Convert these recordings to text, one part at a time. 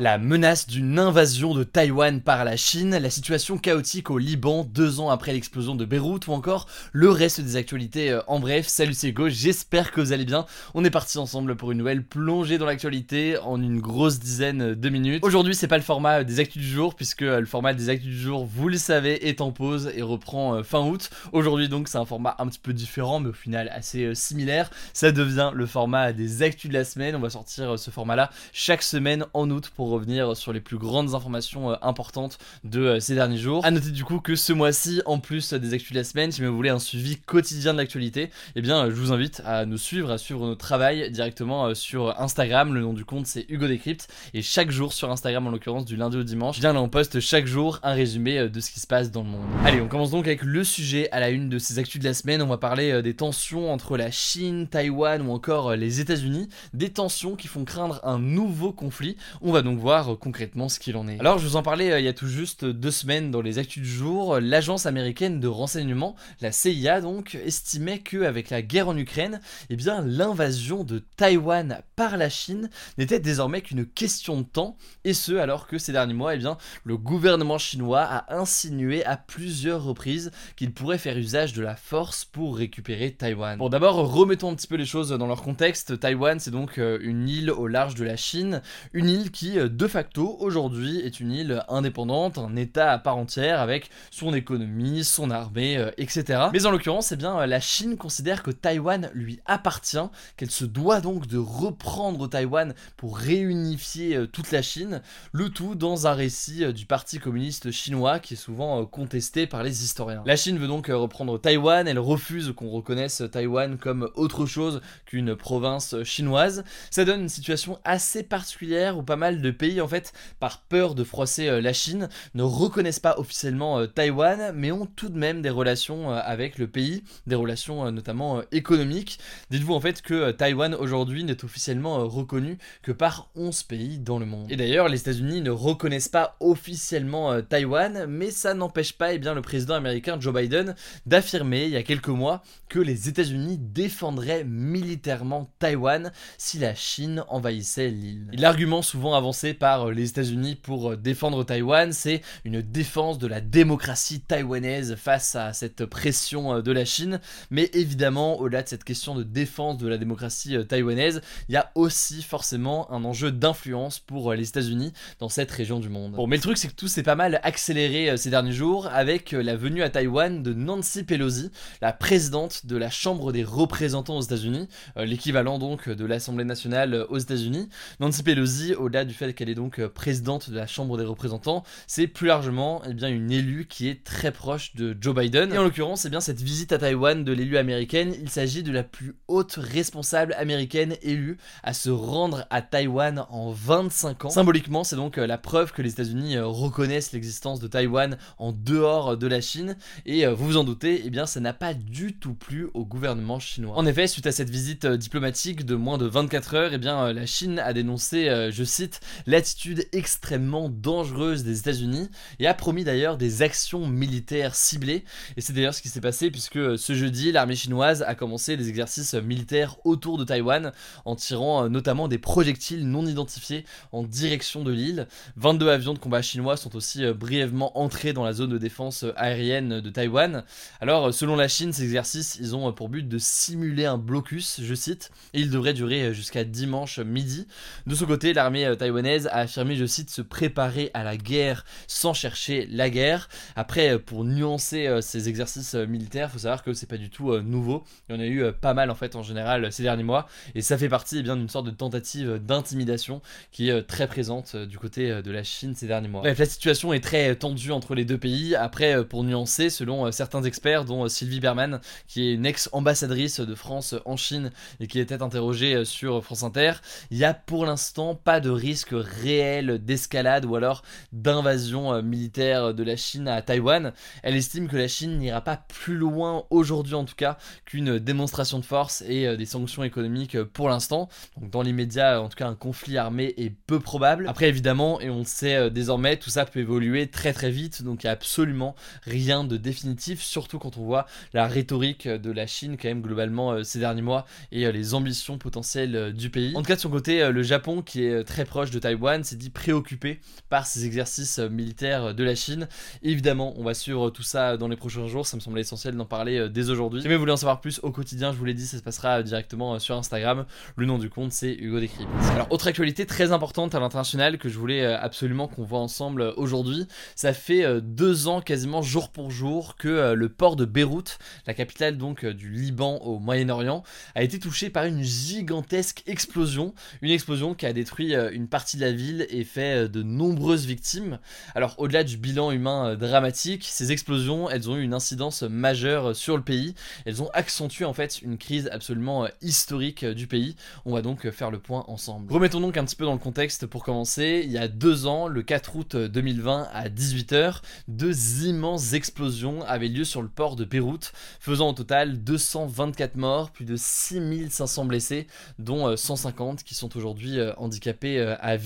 La menace d'une invasion de Taïwan par la Chine, la situation chaotique au Liban deux ans après l'explosion de Beyrouth ou encore le reste des actualités euh, en bref. Salut c'est Hugo, j'espère que vous allez bien. On est parti ensemble pour une nouvelle plongée dans l'actualité en une grosse dizaine de minutes. Aujourd'hui c'est pas le format des actus du jour puisque euh, le format des actus du jour, vous le savez, est en pause et reprend euh, fin août. Aujourd'hui donc c'est un format un petit peu différent mais au final assez similaire. Ça devient le format des actus de la semaine. On va sortir ce format là chaque semaine en août pour revenir sur les plus grandes informations euh, importantes de euh, ces derniers jours. A noter du coup que ce mois-ci, en plus des actus de la semaine, si vous voulez un suivi quotidien de l'actualité, eh bien je vous invite à nous suivre, à suivre notre travail directement euh, sur Instagram. Le nom du compte c'est Hugo Decrypt et chaque jour sur Instagram en l'occurrence du lundi au dimanche, eh bien là on poste chaque jour un résumé de ce qui se passe dans le monde. Allez, on commence donc avec le sujet à la une de ces actus de la semaine. On va parler des tensions entre la Chine, Taïwan ou encore les États-Unis, des tensions qui font craindre un nouveau conflit. On va donc voir concrètement ce qu'il en est. Alors je vous en parlais euh, il y a tout juste deux semaines dans les actus du jour, l'agence américaine de renseignement, la CIA donc, estimait que avec la guerre en Ukraine, eh bien l'invasion de Taïwan par la Chine n'était désormais qu'une question de temps, et ce alors que ces derniers mois, eh bien le gouvernement chinois a insinué à plusieurs reprises qu'il pourrait faire usage de la force pour récupérer Taïwan. Bon d'abord remettons un petit peu les choses dans leur contexte. Taïwan c'est donc euh, une île au large de la Chine, une île qui euh, de facto aujourd'hui est une île indépendante, un état à part entière avec son économie, son armée, euh, etc. Mais en l'occurrence, eh bien, la Chine considère que Taïwan lui appartient, qu'elle se doit donc de reprendre Taïwan pour réunifier euh, toute la Chine, le tout dans un récit euh, du Parti communiste chinois qui est souvent contesté par les historiens. La Chine veut donc reprendre Taïwan, elle refuse qu'on reconnaisse Taïwan comme autre chose qu'une province chinoise. Ça donne une situation assez particulière où pas mal de pays en fait, par peur de froisser euh, la Chine, ne reconnaissent pas officiellement euh, Taïwan, mais ont tout de même des relations euh, avec le pays, des relations notamment économiques. Dites-vous en fait que Taïwan aujourd'hui n'est officiellement reconnu que par 11 pays dans le monde. Et d'ailleurs, les États-Unis ne reconnaissent pas officiellement Taïwan, mais ça n'empêche pas eh bien, le président américain Joe Biden d'affirmer il y a quelques mois que les États-Unis défendraient militairement Taïwan si la Chine envahissait l'île. L'argument souvent avancé par les États-Unis pour défendre Taïwan, c'est une défense de la démocratie taïwanaise face à cette pression euh, de la Chine. Mais évidemment, au-delà de cette question de défense de la démocratie euh, taïwanaise, il y a aussi forcément un enjeu d'influence pour euh, les États-Unis dans cette région du monde. Bon, mais le truc, c'est que tout s'est pas mal accéléré ces derniers jours avec la venue à Taïwan de Nancy Pelosi, la présidente de la Chambre des représentants aux États-Unis, l'équivalent donc de l'Assemblée nationale aux États-Unis. Nancy Pelosi, au-delà du fait qu'elle est donc présidente de la Chambre des représentants, c'est plus largement eh bien, une élue qui est très proche de Joe Biden. Et en l'occurrence, eh bien, cette visite à Taïwan de l'élu américaine, il s'agit de la plus haute responsable américaine élue à se rendre à Taïwan en 25 ans. Symboliquement, c'est donc euh, la preuve que les États-Unis euh, reconnaissent l'existence de Taïwan en dehors de la Chine. Et euh, vous vous en doutez, eh bien, ça n'a pas du tout plu au gouvernement chinois. En effet, suite à cette visite diplomatique de moins de 24 heures, eh bien, la Chine a dénoncé, je cite, l'attitude extrêmement dangereuse des États-Unis et a promis d'ailleurs des actions militaires ciblées. Et c'est d'ailleurs ce qui s'est passé puisque euh, ce jeudi, l'armée chinoise a commencé des exercices militaires autour de Taïwan en tirant euh, notamment des projectiles non identifiés en direction de l'île. 22 avions de combat chinois sont aussi euh, brièvement entrés dans la zone de défense aérienne de Taïwan. Alors, selon la Chine, ces exercices, ils ont pour but de simuler un blocus, je cite, et ils devraient durer jusqu'à dimanche midi. De son côté, l'armée taïwanaise a affirmé, je cite, se préparer à la guerre sans chercher la guerre. Après, pour nuancer ces exercices militaires, faut savoir que c'est pas du tout nouveau. Il y en a eu pas mal en fait en général ces derniers mois, et ça fait partie eh bien d'une sorte de tentative d'intimidation qui est très présente du côté de la Chine ces derniers mois. Bref, la situation est très tendue entre les deux pays. Après, pour nuancer, selon certains experts, dont Sylvie Berman, qui est une ex-ambassadrice de France en Chine et qui était interrogée sur France Inter, il n'y a pour l'instant pas de risque réel d'escalade ou alors d'invasion euh, militaire de la Chine à Taïwan. Elle estime que la Chine n'ira pas plus loin aujourd'hui en tout cas qu'une démonstration de force et euh, des sanctions économiques euh, pour l'instant. Donc dans l'immédiat, en tout cas, un conflit armé est peu probable. Après évidemment, et on sait désormais, tout ça peut évoluer très très vite, donc il n'y a absolument rien de définitif, surtout quand on voit la rhétorique de la Chine quand même globalement ces derniers mois et les ambitions potentielles du pays. En tout cas de son côté, le Japon qui est très proche de Taïwan s'est dit préoccupé par ces exercices militaires de la Chine. évidemment, on va suivre tout ça dans les prochains jours, ça me semblait essentiel d'en parler euh, dès aujourd'hui. Si vous voulez en savoir plus au quotidien, je vous l'ai dit, ça se passera directement euh, sur Instagram. Le nom du compte, c'est Hugo Décrypte. Alors, autre actualité très importante à l'international que je voulais euh, absolument qu'on voit ensemble aujourd'hui, ça fait deux ans quasiment jour pour jour que le port de Beyrouth, la capitale donc du Liban au Moyen-Orient, a été touché par une gigantesque explosion, une explosion qui a détruit une partie la ville et fait de nombreuses victimes. Alors au-delà du bilan humain dramatique, ces explosions, elles ont eu une incidence majeure sur le pays. Elles ont accentué en fait une crise absolument historique du pays. On va donc faire le point ensemble. Remettons donc un petit peu dans le contexte pour commencer. Il y a deux ans, le 4 août 2020 à 18h, deux immenses explosions avaient lieu sur le port de Beyrouth, faisant au total 224 morts, plus de 6500 blessés, dont 150 qui sont aujourd'hui handicapés à vie.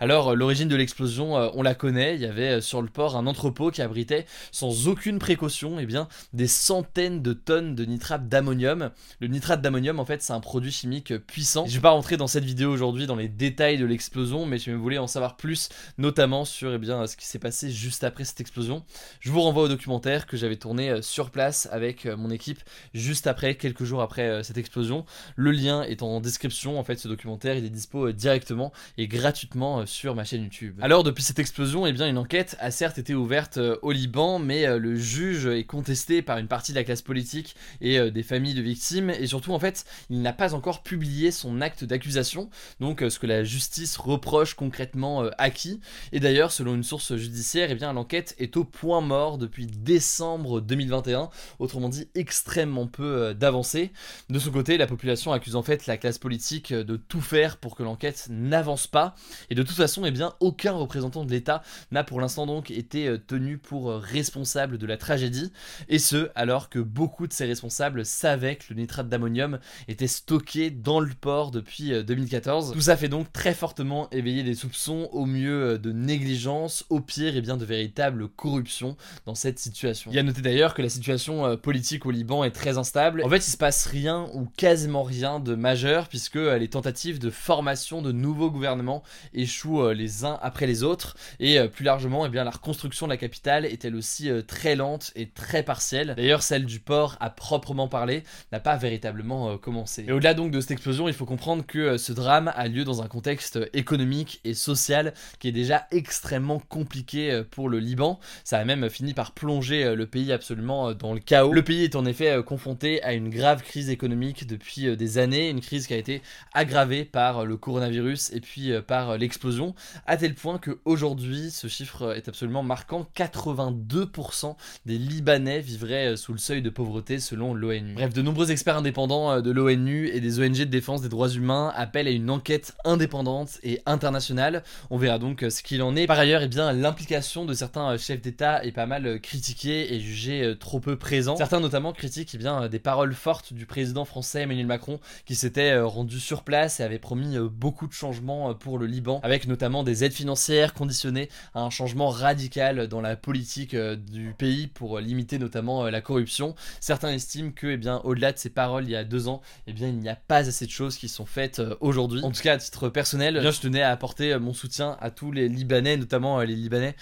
Alors l'origine de l'explosion, on la connaît, il y avait sur le port un entrepôt qui abritait sans aucune précaution eh bien, des centaines de tonnes de nitrate d'ammonium. Le nitrate d'ammonium en fait c'est un produit chimique puissant. Je vais pas rentrer dans cette vidéo aujourd'hui dans les détails de l'explosion, mais si vous voulez en savoir plus, notamment sur eh bien, ce qui s'est passé juste après cette explosion, je vous renvoie au documentaire que j'avais tourné sur place avec mon équipe juste après, quelques jours après cette explosion. Le lien est en description, en fait ce documentaire il est dispo directement et gratuitement sur ma chaîne YouTube. Alors depuis cette explosion, eh bien une enquête a certes été ouverte euh, au Liban, mais euh, le juge est contesté par une partie de la classe politique et euh, des familles de victimes, et surtout en fait, il n'a pas encore publié son acte d'accusation, donc ce que la justice reproche concrètement à qui. Et d'ailleurs, selon une source judiciaire, eh bien l'enquête est au point mort depuis décembre 2021, autrement dit extrêmement peu d'avancée. De son côté, la population accuse en fait la classe politique de tout faire pour que l'enquête n'avance pas, et de toute façon, eh bien aucun représentant de l'État n'a pour l'instant donc été euh, tenu pour euh, responsable de la tragédie, et ce alors que beaucoup de ces responsables savaient que le nitrate d'ammonium était stocké dans le port depuis 2014. Euh, Tout ça fait donc très fortement éveiller des soupçons, au mieux de négligence, au pire et eh bien de véritable corruption dans cette situation. Il y a noté d'ailleurs que la situation politique au Liban est très instable. En fait, il se passe rien ou quasiment rien de majeur puisque les tentatives de formation de nouveaux gouvernements échouent les uns après les autres et plus largement, eh bien, la reconstruction de la capitale est elle aussi euh, très lente et très partielle. D'ailleurs, celle du port, à proprement parler, n'a pas véritablement euh, commencé. Et au-delà donc de cette explosion, il faut comprendre que euh, ce drame a lieu dans un contexte économique et social qui est déjà extrêmement compliqué pour le Liban. Ça a même fini par plonger le pays absolument dans le chaos. Le pays est en effet confronté à une grave crise économique depuis des années, une crise qui a été aggravée par le coronavirus et puis par l'explosion, à tel point qu'aujourd'hui, ce chiffre est absolument marquant, 82% des Libanais vivraient euh, sous le seuil de pauvreté selon l'ONU. Bref, de nombreux experts indépendants euh, de l'ONU et des ONG de défense des droits humains appellent à une enquête indépendante et internationale. On verra donc euh, ce qu'il en est. Par ailleurs, eh l'implication de certains chefs d'État est pas mal critiquée et jugée trop peu présente. Certains notamment critiquent eh bien, des paroles fortes du président français Emmanuel Macron qui s'était rendu sur place et avait promis beaucoup de changements pour le Liban, avec notamment des aides financières conditionnées à un changement radical dans la politique euh, du pays pour limiter notamment euh, la corruption. Certains estiment que, eh bien, au-delà de ces paroles il y a deux ans, eh bien, il n'y a pas assez de choses qui sont faites euh, aujourd'hui. En tout cas, à titre personnel, eh bien, je tenais à apporter mon soutien à tous les Libanais, notamment les Libanais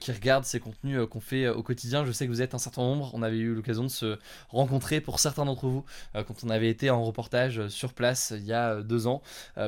qui regardent ces contenus qu'on fait au quotidien. Je sais que vous êtes un certain nombre. On avait eu l'occasion de se rencontrer pour certains d'entre vous quand on avait été en reportage sur place il y a deux ans.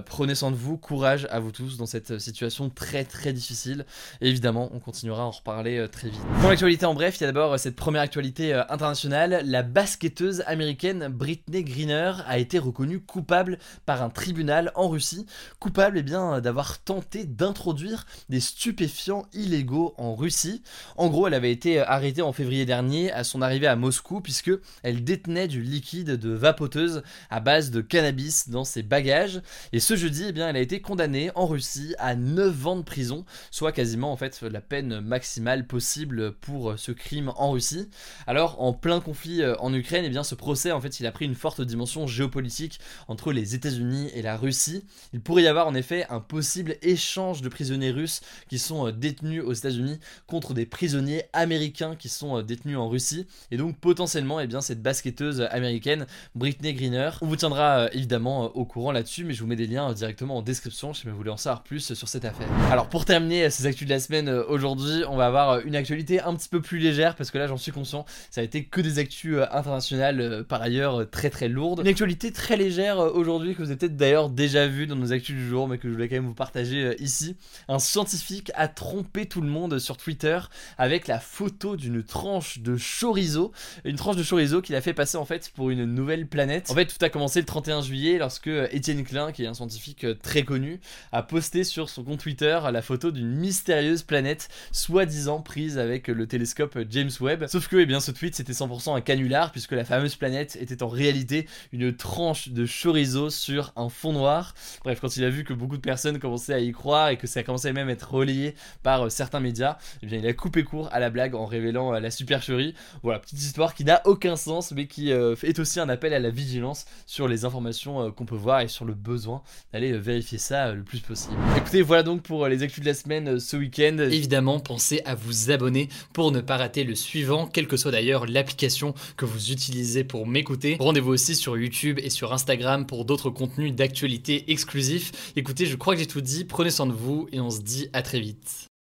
prenez soin de vous, courage à vous tous dans cette situation très très difficile. Et évidemment, on continuera à en reparler très vite. Pour l'actualité en bref, il y a d'abord cette première actualité internationale. La basketteuse américaine Britney Greener a été reconnue coupable par un tribunal en Russie. Coupable eh bien d'avoir tenté d'introduire des stupéfiants illégaux en Russie. En gros, elle avait été arrêtée en février dernier à son arrivée à Moscou puisque elle détenait du liquide de vapoteuse à base de cannabis dans ses bagages. Et ce jeudi, eh bien, elle a été condamnée en Russie à 9 ans de prison, soit quasiment en fait la peine maximale possible pour ce crime en Russie. Alors, en plein conflit euh, en Ukraine, eh bien, ce procès en fait, il a pris une forte dimension géopolitique entre les États-Unis et la Russie. Il pourrait y avoir en effet un possible échange de prisonniers russes qui sont euh, détenus aux États-Unis contre des prisonniers américains qui sont euh, détenus en Russie. Et donc potentiellement, eh bien, cette basketteuse américaine, Britney Greener, on vous tiendra euh, évidemment au courant là-dessus, mais je vous mets des liens directement en description si vous voulez en savoir plus sur cette affaire. Alors pour terminer ces actus de la semaine aujourd'hui, on va avoir une actualité un petit peu plus légère parce que là j'en suis conscient, ça a été que des actus internationales par ailleurs très très lourdes. Une actualité très légère aujourd'hui que vous avez peut-être d'ailleurs déjà vu dans nos actus du jour, mais que je voulais quand même vous partager ici. Un scientifique a trompé tout le monde sur Twitter avec la photo d'une tranche de chorizo. Une tranche de chorizo qu'il a fait passer en fait pour une nouvelle planète. En fait, tout a commencé le 31 juillet lorsque Étienne Klein, qui est un scientifique très connu, a posté sur son compte Twitter la photo d'une mystérieuse planète soi-disant prise avec le télescope James Webb. Sauf que eh bien, ce tweet c'était 100% un canular puisque la fameuse planète était en réalité une tranche de chorizo sur un fond noir. Bref, quand il a vu que beaucoup de personnes commençaient à y croire et que ça commençait même à être relayé par certains médias, eh bien il a coupé court à la blague en révélant euh, la supercherie. Voilà, petite histoire qui n'a aucun sens, mais qui euh, est aussi un appel à la vigilance sur les informations euh, qu'on peut voir et sur le besoin d'aller vérifier ça le plus possible. Écoutez, voilà donc pour les actus de la semaine ce week-end. Évidemment, pensez à vous abonner pour ne pas rater le suivant, quelle que soit d'ailleurs l'application que vous utilisez pour m'écouter. Rendez-vous aussi sur YouTube et sur Instagram pour d'autres contenus d'actualité exclusifs. Écoutez, je crois que j'ai tout dit, prenez soin de vous et on se dit à très vite.